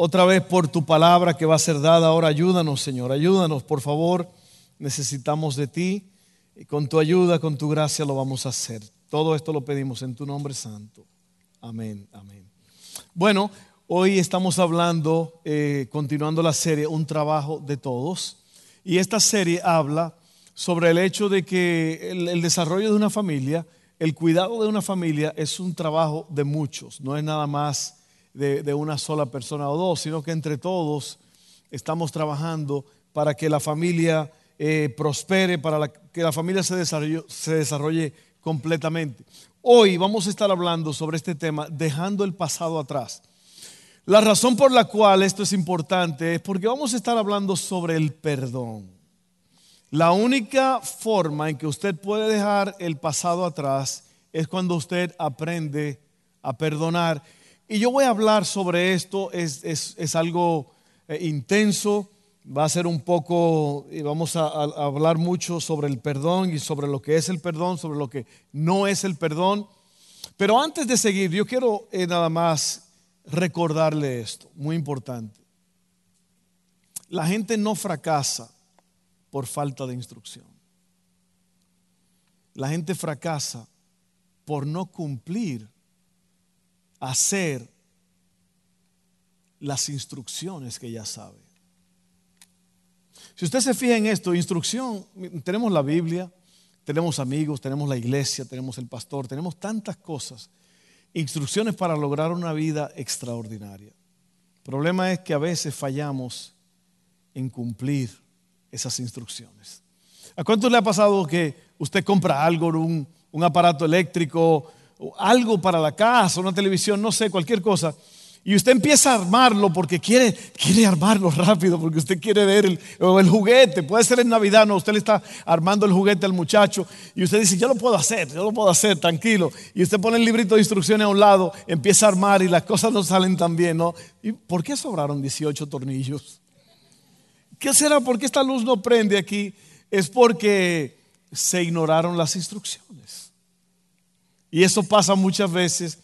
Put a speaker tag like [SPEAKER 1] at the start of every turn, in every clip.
[SPEAKER 1] otra vez por tu palabra que va a ser dada. Ahora ayúdanos, Señor, ayúdanos, por favor. Necesitamos de ti y con tu ayuda, con tu gracia lo vamos a hacer. Todo esto lo pedimos en tu nombre santo. Amén, amén. Bueno, hoy estamos hablando, eh, continuando la serie, un trabajo de todos. Y esta serie habla sobre el hecho de que el desarrollo de una familia, el cuidado de una familia es un trabajo de muchos, no es nada más de, una sola persona o dos, sino que entre todos estamos trabajando para que la familia eh, prospere, para que la familia se desarrolle, se desarrolle completamente. Hoy vamos a estar hablando sobre este tema, dejando el pasado atrás. La razón por la cual esto es importante es porque vamos a estar hablando sobre el perdón. La única forma en que usted puede dejar el pasado atrás es cuando usted aprende a perdonar. Y yo voy a hablar sobre esto, es, algo eh, intenso, va a ser un poco, y vamos a, hablar mucho sobre el perdón y sobre lo que es el perdón, sobre lo que no es el perdón. Pero antes de seguir, yo quiero eh, nada más recordarle esto, muy importante. La gente no fracasa por falta de instrucción. La gente fracasa por no cumplir hacer las instrucciones que ya sabe. Si usted se fija en esto, instrucción, tenemos la Biblia, tenemos amigos, tenemos la iglesia, tenemos el pastor, tenemos tantas cosas, instrucciones para lograr una vida extraordinaria. El problema es que a veces fallamos en cumplir esas instrucciones. ¿A cuánto le ha pasado que usted compra algo, un, un aparato eléctrico, algo para la casa, una televisión, no sé, cualquier cosa. Y usted empieza a armarlo porque quiere, quiere armarlo rápido, porque usted quiere ver el, el juguete. Puede ser en Navidad, no, usted le está armando el juguete al muchacho y usted dice, yo lo puedo hacer, yo lo puedo hacer, tranquilo. Y usted pone el librito de instrucciones a un lado, empieza a armar y las cosas no salen tan bien, ¿no? ¿Y por qué sobraron 18 tornillos? ¿Qué será? ¿Por qué esta luz no prende aquí? Es porque se ignoraron las instrucciones. Y eso pasa muchas veces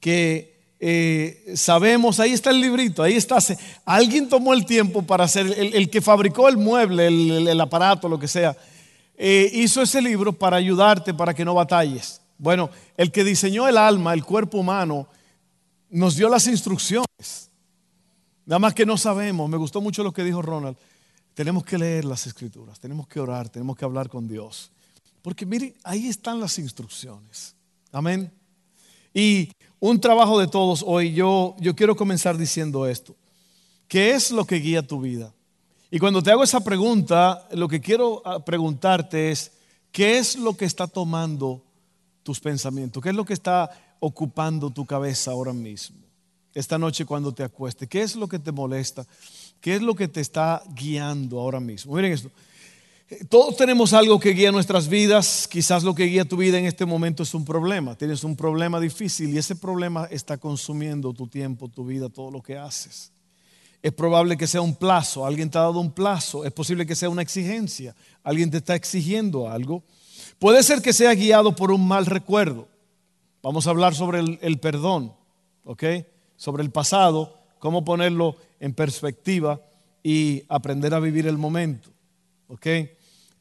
[SPEAKER 1] que eh, sabemos, ahí está el librito, ahí está. Alguien tomó el tiempo para hacer, el, que fabricó el mueble, el, aparato, lo que sea, eh, hizo ese libro para ayudarte, para que no batalles. Bueno, el que diseñó el alma, el cuerpo humano, nos dio las instrucciones. Nada más que no sabemos. Me gustó mucho lo que dijo Ronald. Tenemos que leer las escrituras, tenemos que orar, tenemos que hablar con Dios. Porque miren, ahí están las instrucciones. Amén. Y un trabajo de todos hoy, yo, yo quiero comenzar diciendo esto. ¿Qué es lo que guía tu vida? Y cuando te hago esa pregunta, lo que quiero ah, preguntarte es, ¿qué es lo que está tomando tus pensamientos? ¿Qué es lo que está ocupando tu cabeza ahora mismo? Esta noche cuando te acuestes, ¿qué es lo que te molesta? ¿Qué es lo que te está guiando ahora mismo? Miren esto. Todos tenemos algo que guía nuestras vidas. Quizás lo que guía tu vida en este momento es un problema. Tienes un problema difícil y ese problema está consumiendo tu tiempo, tu vida, todo lo que haces. Es probable que sea un plazo. Alguien te ha dado un plazo. Es posible que sea una exigencia. Alguien te está exigiendo algo. Puede ser que sea guiado por un mal recuerdo. Vamos a hablar sobre el, el perdón, ¿ok? Sobre el pasado, cómo ponerlo en perspectiva y aprender a vivir el momento, ¿ok?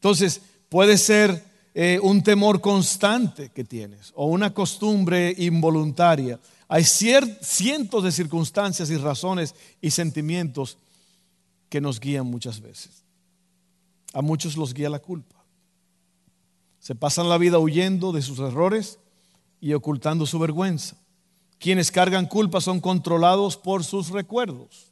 [SPEAKER 1] Entonces, puede ser eh, un temor constante que tienes o una costumbre involuntaria. Hay cientos de circunstancias y razones y sentimientos que nos guían muchas veces. A muchos los guía la culpa. Se pasan la vida huyendo de sus errores y ocultando su vergüenza. Quienes cargan culpa son controlados por sus recuerdos.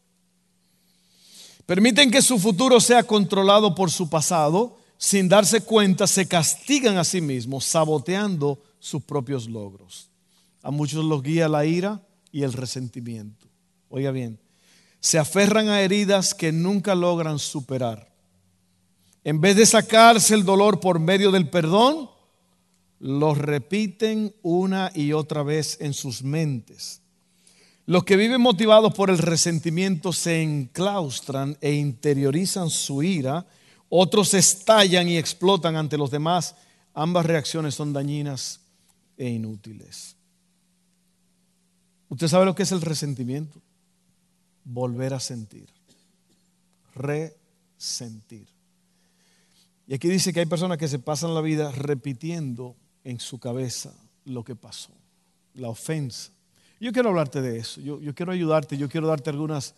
[SPEAKER 1] Permiten que su futuro sea controlado por su pasado sin darse cuenta, se castigan a sí mismos, saboteando sus propios logros. A muchos los guía la ira y el resentimiento. Oiga bien, se aferran a heridas que nunca logran superar. En vez de sacarse el dolor por medio del perdón, lo repiten una y otra vez en sus mentes. Los que viven motivados por el resentimiento se enclaustran e interiorizan su ira, otros estallan y explotan ante los demás. Ambas reacciones son dañinas e inútiles. ¿Usted sabe lo que es el resentimiento? Volver a sentir. Resentir. Y aquí dice que hay personas que se pasan la vida repitiendo en su cabeza lo que pasó, la ofensa. Yo quiero hablarte de eso, yo, yo quiero ayudarte, yo quiero darte algunas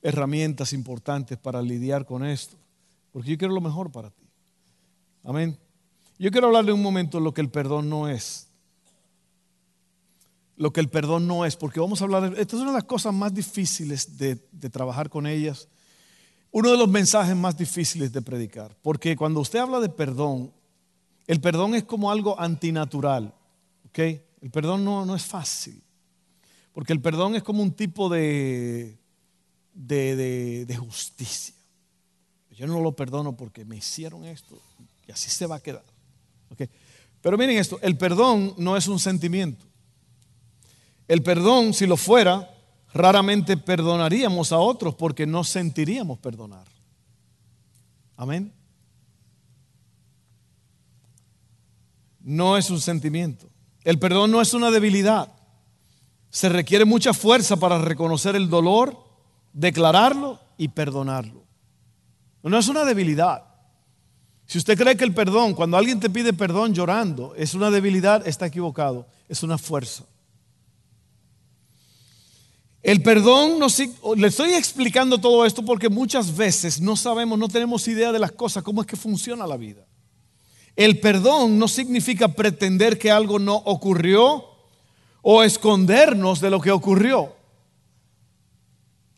[SPEAKER 1] herramientas importantes para lidiar con esto, porque yo quiero lo mejor para ti. Amén. Yo quiero hablarle un momento lo que el perdón no es. Lo que el perdón no es, porque vamos a hablar, esta es una de las cosas más difíciles de, de trabajar con ellas, uno de los mensajes más difíciles de predicar, porque cuando usted habla de perdón, el perdón es como algo antinatural. ¿ok? El perdón no, no es fácil. Porque el perdón es como un tipo de, de, de, justicia. Yo no lo perdono porque me hicieron esto y así se va a quedar. ¿ok? Pero miren esto, el perdón no es un sentimiento. El perdón, si lo fuera, raramente perdonaríamos a otros porque no sentiríamos perdonar. Amén. no es un sentimiento. El perdón no es una debilidad. Se requiere mucha fuerza para reconocer el dolor, declararlo y perdonarlo. No es una debilidad. Si usted cree que el perdón, cuando alguien te pide perdón llorando, es una debilidad, está equivocado. Es una fuerza. El perdón, le estoy explicando todo esto porque muchas veces no sabemos, no tenemos idea de las cosas, cómo es que funciona la vida. El perdón no significa pretender que algo no ocurrió o escondernos de lo que ocurrió.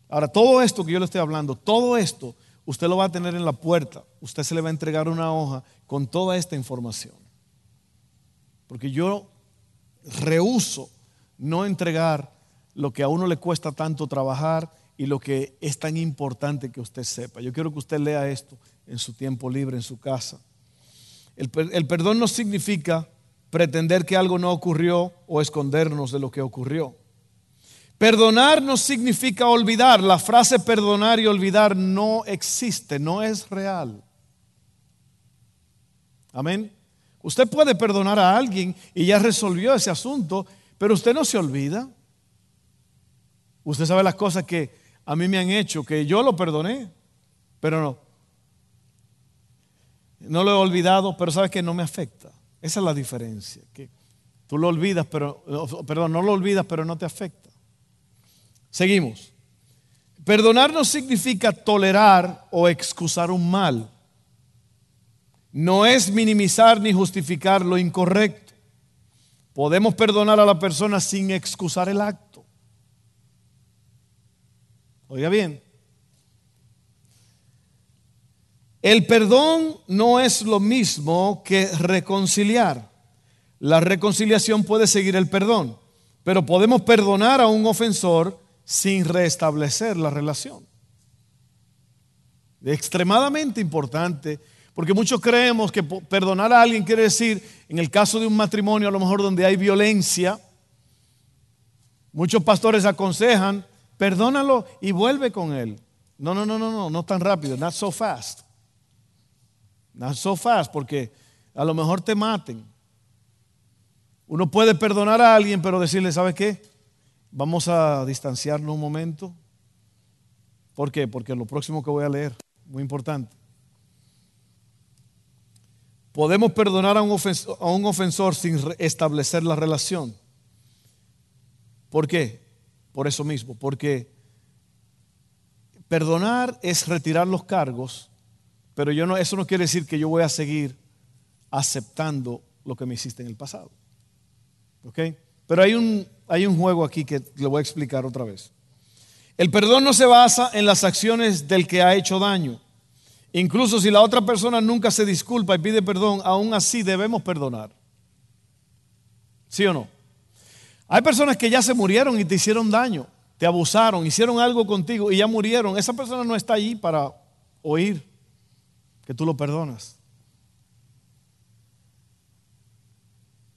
[SPEAKER 1] Ahora, todo esto que yo le estoy hablando, todo esto, usted lo va a tener en la puerta. Usted se le va a entregar una hoja con toda esta información. Porque yo rehuso no entregar lo que a uno le cuesta tanto trabajar y lo que es tan importante que usted sepa. Yo quiero que usted lea esto en su tiempo libre, en su casa. El, perdón no significa pretender que algo no ocurrió o escondernos de lo que ocurrió. Perdonar no significa olvidar. La frase perdonar y olvidar no existe, no es real. Amén. Usted puede perdonar a alguien y ya resolvió ese asunto, pero usted no se olvida. Usted sabe las cosas que a mí me han hecho, que yo lo perdoné, pero no, no lo he olvidado, pero sabes que no me afecta. Esa es la diferencia. Que tú lo olvidas, pero, perdón, no lo olvidas, pero no te afecta. Seguimos. Perdonar no significa tolerar o excusar un mal. No es minimizar ni justificar lo incorrecto. Podemos perdonar a la persona sin excusar el acto. Oiga bien, El perdón no es lo mismo que reconciliar. La reconciliación puede seguir el perdón, pero podemos perdonar a un ofensor sin restablecer la relación. Extremadamente importante, porque muchos creemos que perdonar a alguien quiere decir, en el caso de un matrimonio a lo mejor donde hay violencia, muchos pastores aconsejan, perdónalo y vuelve con él. No, no, no, no, no, no tan rápido, not so fast. Not so fast, porque a lo mejor te maten. Uno puede perdonar a alguien, pero decirle, ¿sabe qué? Vamos a distanciarnos un momento. ¿Por qué? Porque lo próximo que voy a leer, muy importante. Podemos perdonar a un, ofensor, a un ofensor sin establecer la relación. ¿Por qué? Por eso mismo, porque perdonar es retirar los cargos pero yo no, eso no quiere decir que yo voy a seguir aceptando lo que me hiciste en el pasado. ¿Ok? Pero hay un, hay un juego aquí que le voy a explicar otra vez. El perdón no se basa en las acciones del que ha hecho daño. Incluso si la otra persona nunca se disculpa y pide perdón, aún así debemos perdonar. ¿Sí o no? Hay personas que ya se murieron y te hicieron daño. te abusaron, hicieron algo contigo y ya murieron. Esa persona no está allí para oír que tú lo perdonas.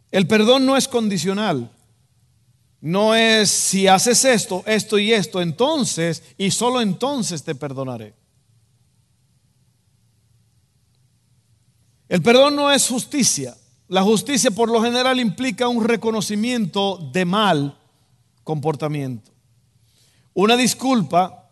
[SPEAKER 1] El perdón no es condicional. No es si haces esto, esto y esto, entonces, y solo entonces te perdonaré. El perdón no es justicia. La justicia por lo general implica un reconocimiento de mal comportamiento. Una disculpa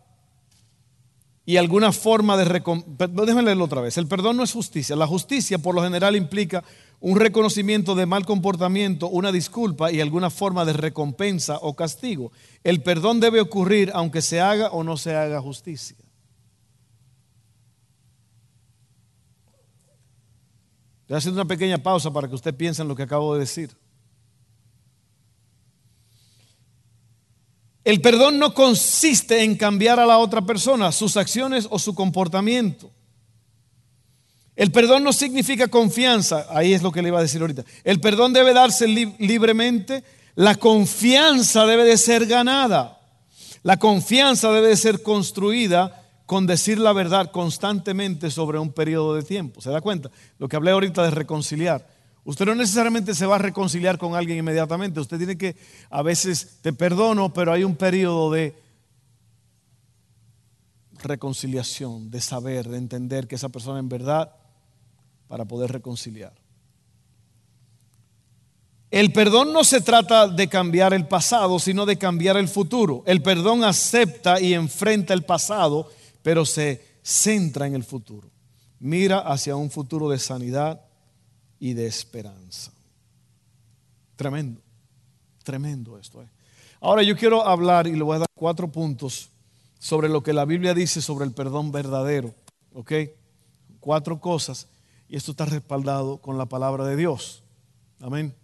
[SPEAKER 1] y alguna forma de... Déjenme leerlo otra vez. El perdón no es justicia. La justicia por lo general implica un reconocimiento de mal comportamiento, una disculpa y alguna forma de recompensa o castigo. El perdón debe ocurrir aunque se haga o no se haga justicia. A hacer una pequeña pausa para que usted piense en lo que acabo de decir. El perdón no consiste en cambiar a la otra persona, sus acciones o su comportamiento. El perdón no significa confianza, ahí es lo que le iba a decir ahorita. El perdón debe darse libremente, la confianza debe de ser ganada. La confianza debe de ser construida con decir la verdad constantemente sobre un periodo de tiempo. ¿Se da cuenta? Lo que hablé ahorita de reconciliar. Usted no necesariamente se va a reconciliar con alguien inmediatamente. Usted tiene que, a veces te perdono, pero hay un periodo de reconciliación, de saber, de entender que esa persona en verdad para poder reconciliar. El perdón no se trata de cambiar el pasado, sino de cambiar el futuro. El perdón acepta y enfrenta el pasado, pero se centra en el futuro. Mira hacia un futuro de sanidad y de esperanza. Tremendo, tremendo esto. Eh. Ahora yo quiero hablar y le voy a dar cuatro puntos sobre lo que la Biblia dice sobre el perdón verdadero. ¿Ok? Cuatro cosas y esto está respaldado con la palabra de Dios. Amén.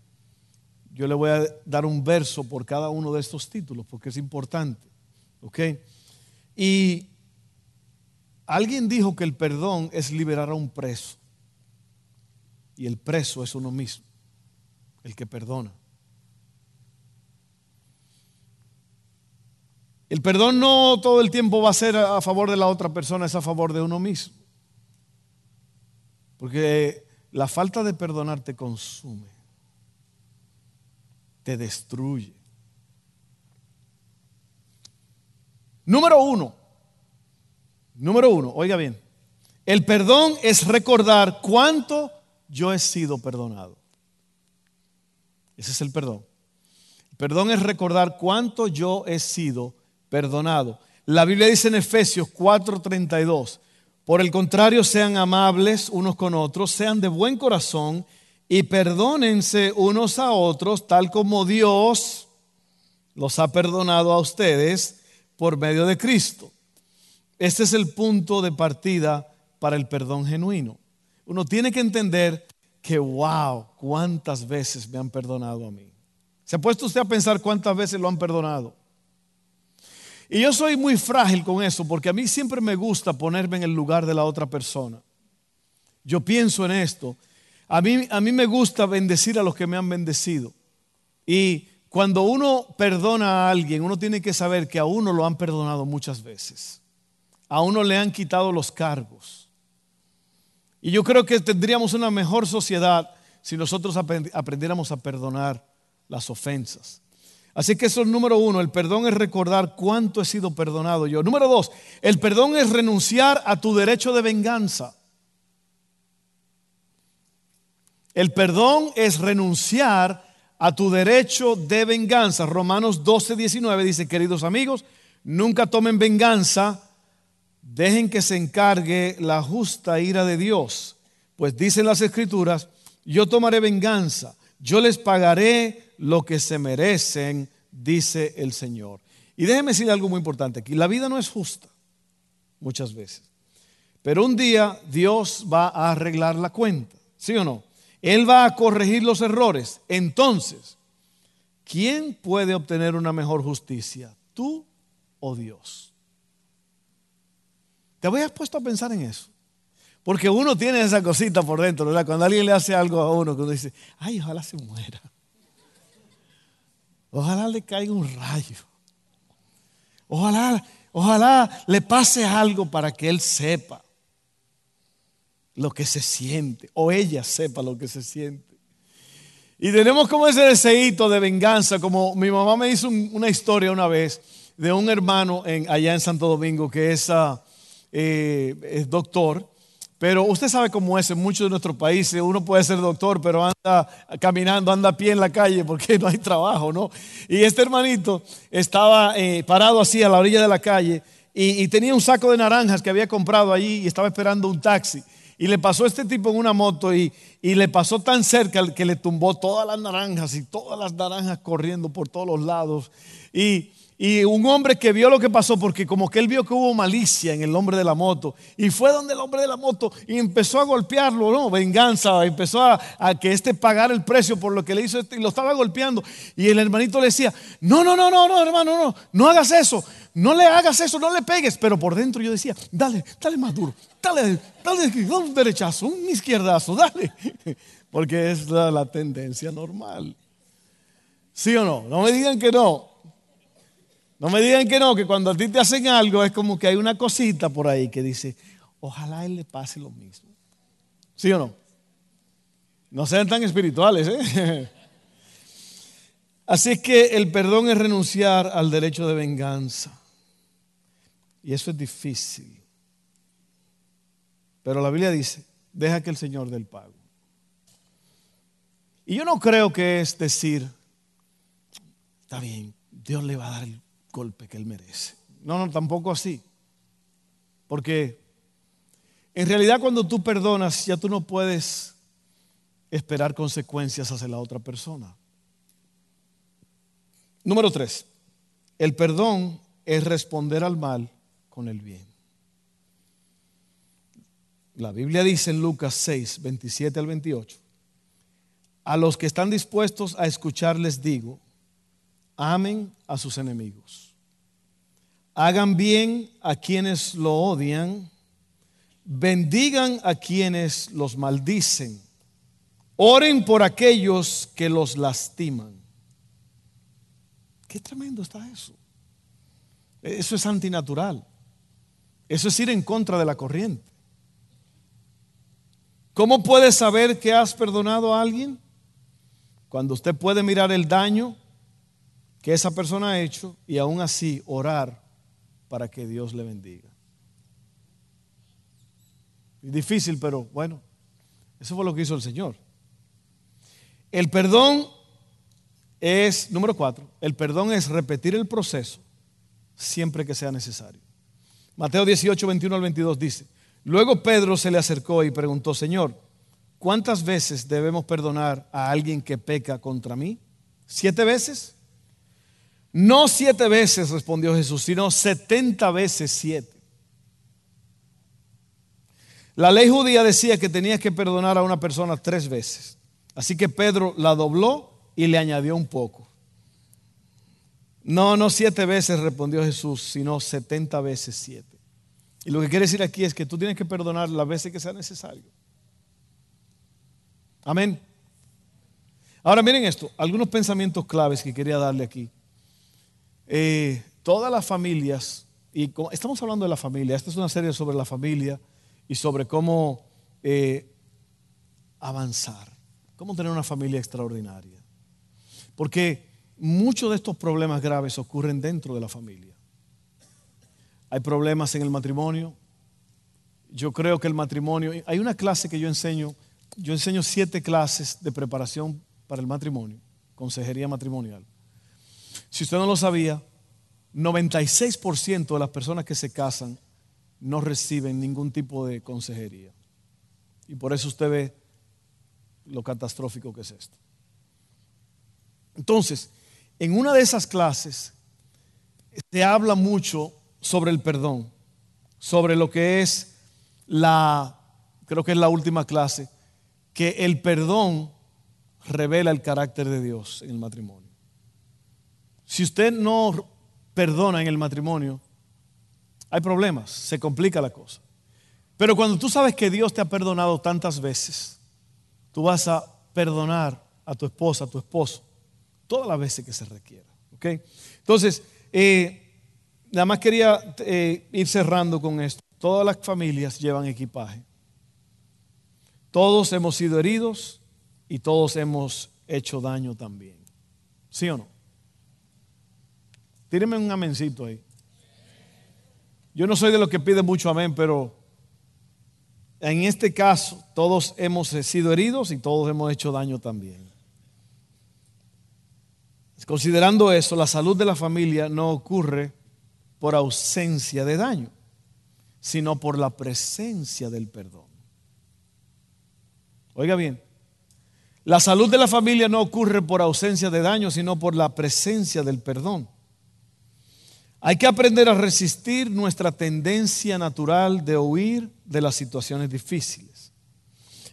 [SPEAKER 1] Yo le voy a dar un verso por cada uno de estos títulos porque es importante. ¿Ok? Y alguien dijo que el perdón es liberar a un preso. Y el preso es uno mismo, el que perdona. El perdón no todo el tiempo va a ser a favor de la otra persona, es a favor de uno mismo. Porque la falta de perdonar te consume, te destruye. Número uno, número uno, oiga bien, el perdón es recordar cuánto yo he sido perdonado. Ese es el perdón. El perdón es recordar cuánto yo he sido perdonado. La Biblia dice en Efesios 4:32, por el contrario, sean amables unos con otros, sean de buen corazón y perdónense unos a otros, tal como Dios los ha perdonado a ustedes por medio de Cristo. Este es el punto de partida para el perdón genuino. Uno tiene que entender que, wow, cuántas veces me han perdonado a mí. ¿Se ha puesto usted a pensar cuántas veces lo han perdonado? Y yo soy muy frágil con eso porque a mí siempre me gusta ponerme en el lugar de la otra persona. Yo pienso en esto. A mí, a mí me gusta bendecir a los que me han bendecido. Y cuando uno perdona a alguien, uno tiene que saber que a uno lo han perdonado muchas veces. A uno le han quitado los cargos. Y yo creo que tendríamos una mejor sociedad si nosotros aprendiéramos a perdonar las ofensas. Así que eso es número uno, el perdón es recordar cuánto he sido perdonado yo. Número dos, el perdón es renunciar a tu derecho de venganza. El perdón es renunciar a tu derecho de venganza. Romanos 12, 19 dice, queridos amigos, nunca tomen venganza, dejen que se encargue la justa ira de Dios. Pues dicen las escrituras, yo tomaré venganza, yo les pagaré lo que se merecen, dice el Señor. Y déjeme decir algo muy importante aquí. La vida no es justa, muchas veces. Pero un día Dios va a arreglar la cuenta, ¿sí o no? Él va a corregir los errores. Entonces, ¿quién puede obtener una mejor justicia? ¿Tú o Dios? ¿Te habías puesto a pensar en eso? Porque uno tiene esa cosita por dentro, ¿verdad? Cuando alguien le hace algo a uno, que uno dice, ay, ojalá se muera. Ojalá le caiga un rayo. ojalá, ojalá le pase algo para que él sepa lo que se siente, o ella sepa lo que se siente. Y tenemos como ese deseito de venganza, como mi mamá me hizo una historia una vez de un hermano en, allá en Santo Domingo que es, eh, es doctor. Pero usted sabe cómo es en muchos de nuestros países, uno puede ser doctor, pero anda caminando, anda a pie en la calle porque no hay trabajo, ¿no? Y este hermanito estaba eh, parado así a la orilla de la calle y, y, tenía un saco de naranjas que había comprado allí y estaba esperando un taxi. Y le pasó este tipo en una moto y, le pasó tan cerca que le tumbó todas las naranjas y todas las naranjas corriendo por todos los lados. Y, y un hombre que vio lo que pasó, porque como que él vio que hubo malicia en el hombre de la moto, y fue donde el hombre de la moto y empezó a golpearlo, ¿no? Venganza, empezó a, que este pagara el precio por lo que le hizo este, y lo estaba golpeando. Y el hermanito le decía, no, no, no, no, no, hermano, no, no hagas eso, no le hagas eso, no le pegues. Pero por dentro yo decía, dale, dale más duro, dale, dale, un derechazo, un izquierdazo, dale. Porque es la, tendencia normal. ¿Sí o no? No me digan que no. No me digan que no, que cuando a ti te hacen algo es como que hay una cosita por ahí que dice, ojalá a él le pase lo mismo. ¿Sí o no? No sean tan espirituales, ¿eh? Así es que el perdón es renunciar al derecho de venganza. Y eso es difícil. Pero la Biblia dice, deja que el Señor dé el pago. Y yo no creo que es decir, está bien, Dios le va a dar el golpe que él merece. No, no, tampoco así. Porque en realidad cuando tú perdonas, ya tú no puedes esperar consecuencias hacia la otra persona. Número tres, el perdón es responder al mal con el bien. La Biblia dice en Lucas 6, 27 al 28, a los que están dispuestos a escuchar les digo, amen a sus enemigos, hagan bien a quienes lo odian, bendigan a quienes los maldicen, oren por aquellos que los lastiman. Qué tremendo está eso. Eso es antinatural. Eso es ir en contra de la corriente. ¿Cómo puedes saber que has perdonado a alguien? Cuando usted puede mirar el daño que esa persona ha hecho y aún así orar para que Dios le bendiga. Difícil, pero bueno, eso fue lo que hizo el Señor. El perdón es, número cuatro, el perdón es repetir el proceso siempre que sea necesario. Mateo 18, 21 al 22 dice, luego Pedro se le acercó y preguntó, Señor, ¿cuántas veces debemos perdonar a alguien que peca contra mí? ¿Siete veces? No siete veces, respondió Jesús, sino setenta veces siete. La ley judía decía que tenías que perdonar a una persona tres veces. Así que Pedro la dobló y le añadió un poco. No, no siete veces respondió Jesús, sino setenta veces siete. Y lo que quiere decir aquí es que tú tienes que perdonar las veces que sea necesario. Amén. Ahora miren esto, algunos pensamientos claves que quería darle aquí. Eh, todas las familias, y estamos hablando de la familia, esta es una serie sobre la familia y sobre cómo eh, avanzar, cómo tener una familia extraordinaria. Porque muchos de estos problemas graves ocurren dentro de la familia. Hay problemas en el matrimonio. Yo creo que el matrimonio, hay una clase que yo enseño, yo enseño siete clases de preparación para el matrimonio, consejería matrimonial. Si usted no lo sabía, 96% de las personas que se casan no reciben ningún tipo de consejería. Y por eso usted ve lo catastrófico que es esto. Entonces, en una de esas clases se habla mucho sobre el perdón, sobre lo que es la, creo que es la última clase, que el perdón revela el carácter de Dios en el matrimonio. Si usted no perdona en el matrimonio, hay problemas, se complica la cosa. Pero cuando tú sabes que Dios te ha perdonado tantas veces, tú vas a perdonar a tu esposa, a tu esposo, todas las veces que se requiera. ¿okay? Entonces, eh, nada más quería eh, ir cerrando con esto. Todas las familias llevan equipaje. Todos hemos sido heridos y todos hemos hecho daño también. ¿Sí o no? Tírenme un amencito ahí. Yo no soy de los que pide mucho amén, pero en este caso todos hemos sido heridos y todos hemos hecho daño también. Considerando eso, la salud de la familia no ocurre por ausencia de daño, sino por la presencia del perdón. Oiga bien, la salud de la familia no ocurre por ausencia de daño, sino por la presencia del perdón. Hay que aprender a resistir nuestra tendencia natural de huir de las situaciones difíciles.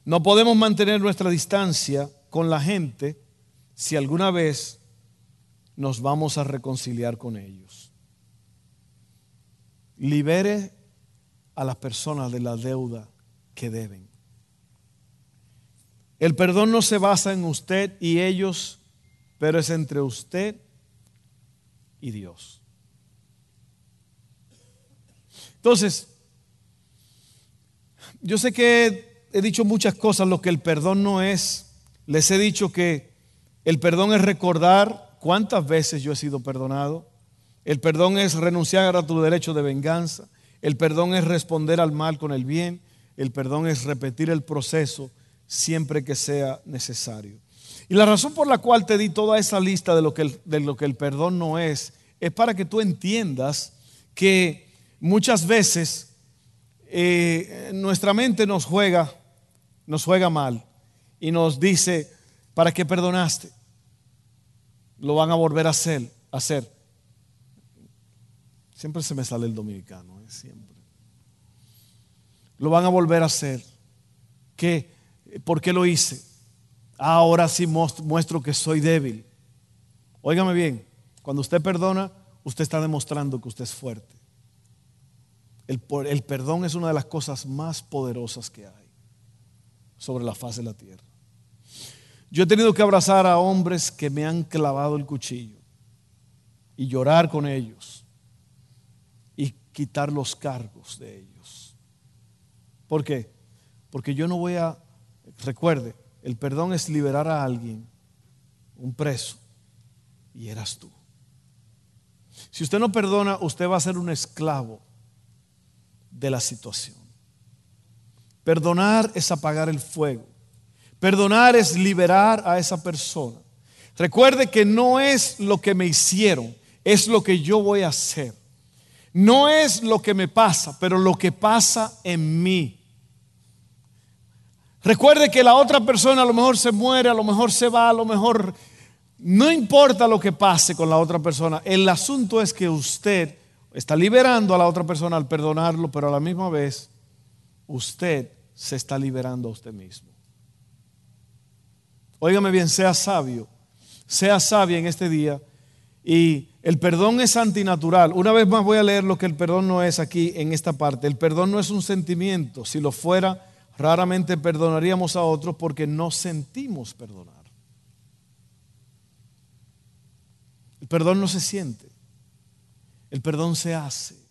[SPEAKER 1] No podemos mantener nuestra distancia con la gente si alguna vez nos vamos a reconciliar con ellos. Libere a las personas de la deuda que deben. El perdón no se basa en usted y ellos, pero es entre usted y Dios. Entonces, yo sé que he dicho muchas cosas, lo que el perdón no es. Les he dicho que el perdón es recordar cuántas veces yo he sido perdonado. El perdón es renunciar a tu derecho de venganza. El perdón es responder al mal con el bien. El perdón es repetir el proceso siempre que sea necesario. Y la razón por la cual te di toda esa lista de lo que el, de lo que el perdón no es, es para que tú entiendas que muchas veces eh, nuestra mente nos juega, nos juega mal y nos dice, ¿para qué perdonaste? Lo van a volver a hacer. hacer. Siempre se me sale el dominicano, ¿eh? siempre. Lo van a volver a hacer. ¿Qué? ¿Por qué lo hice? Ahora sí muestro que soy débil. Óigame bien, cuando usted perdona, usted está demostrando que usted es fuerte. El, el perdón es una de las cosas más poderosas que hay sobre la faz de la tierra. Yo he tenido que abrazar a hombres que me han clavado el cuchillo y llorar con ellos y quitar los cargos de ellos. ¿Por qué? Porque yo no voy a, recuerde, el perdón es liberar a alguien, un preso, y eras tú. Si usted no perdona, usted va a ser un esclavo de la situación. Perdonar es apagar el fuego. Perdonar es liberar a esa persona. Recuerde que no es lo que me hicieron, es lo que yo voy a hacer. No es lo que me pasa, pero lo que pasa en mí. Recuerde que la otra persona a lo mejor se muere, a lo mejor se va, a lo mejor... No importa lo que pase con la otra persona, el asunto es que usted está liberando a la otra persona al perdonarlo, pero a la misma vez usted se está liberando a usted mismo. Óigame bien, sea sabio, sea sabia en este día. Y el perdón es antinatural. Una vez más voy a leer lo que el perdón no es aquí en esta parte. El perdón no es un sentimiento. Si lo fuera, raramente perdonaríamos a otros porque no sentimos perdonar. El perdón no se siente. El perdón se hace.